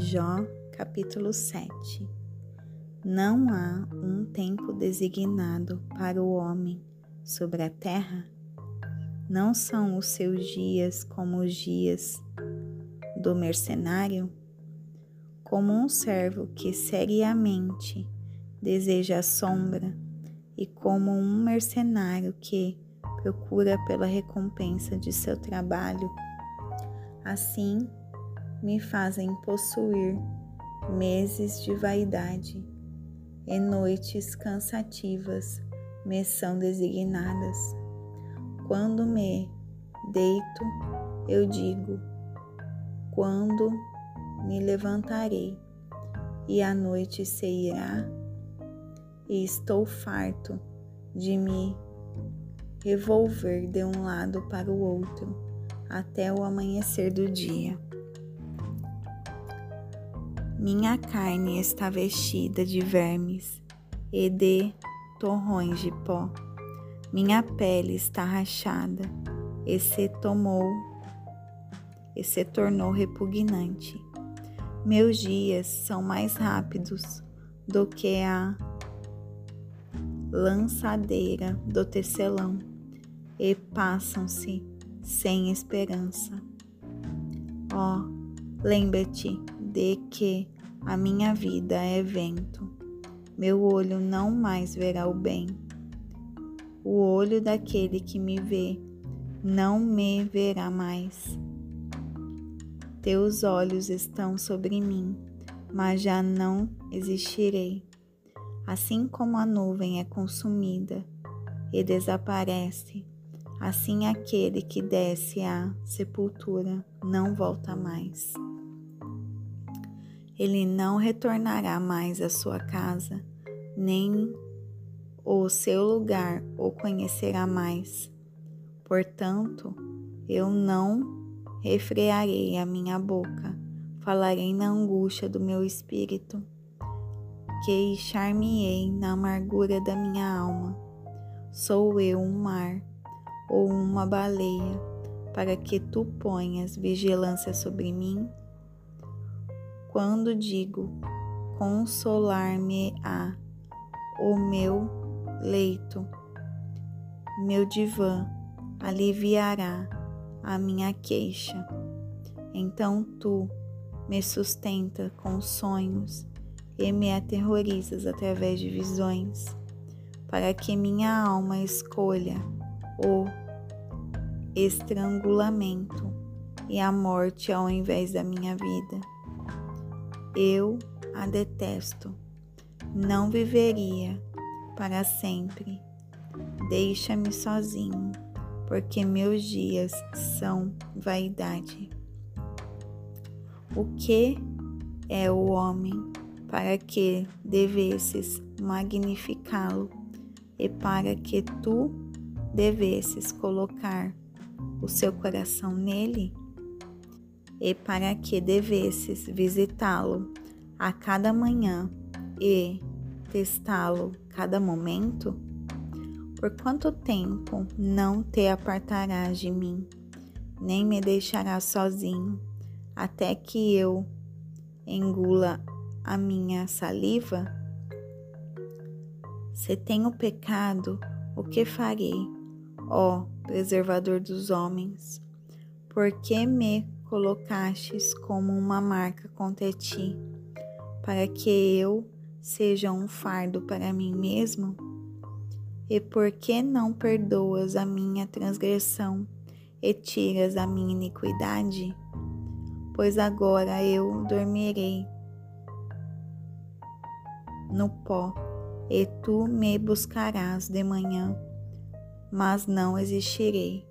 Jó, capítulo 7 Não há um tempo designado para o homem sobre a terra? Não são os seus dias como os dias do mercenário? Como um servo que seriamente deseja a sombra, e como um mercenário que procura pela recompensa de seu trabalho, assim me fazem possuir meses de vaidade e noites cansativas me são designadas. Quando me deito, eu digo: quando me levantarei, e a noite se irá, e estou farto de me revolver de um lado para o outro até o amanhecer do dia. Minha carne está vestida de vermes e de torrões de pó. Minha pele está rachada e se tomou e se tornou repugnante. Meus dias são mais rápidos do que a lançadeira do tecelão e passam-se sem esperança. Ó, oh, lembre-te de que a minha vida é vento. Meu olho não mais verá o bem. O olho daquele que me vê não me verá mais. Teus olhos estão sobre mim, mas já não existirei. Assim como a nuvem é consumida e desaparece, assim aquele que desce à sepultura não volta mais ele não retornará mais à sua casa, nem o seu lugar o conhecerá mais. Portanto, eu não refrearei a minha boca, falarei na angústia do meu espírito, queixar-me-ei na amargura da minha alma. Sou eu um mar ou uma baleia, para que tu ponhas vigilância sobre mim? Quando digo consolar-me-á o meu leito, meu divã aliviará a minha queixa. Então tu me sustenta com sonhos e me aterrorizas através de visões, para que minha alma escolha o estrangulamento e a morte ao invés da minha vida. Eu a detesto. Não viveria para sempre. Deixa-me sozinho, porque meus dias são vaidade. O que é o homem para que devesses magnificá-lo e para que tu devesses colocar o seu coração nele? E para que devesses visitá-lo a cada manhã e testá-lo cada momento? Por quanto tempo não te apartarás de mim, nem me deixarás sozinho, até que eu engula a minha saliva? Se tenho pecado, o que farei, ó preservador dos homens? Por que me colocastes como uma marca contra ti, para que eu seja um fardo para mim mesmo? E por que não perdoas a minha transgressão e tiras a minha iniquidade? Pois agora eu dormirei no pó, e tu me buscarás de manhã, mas não existirei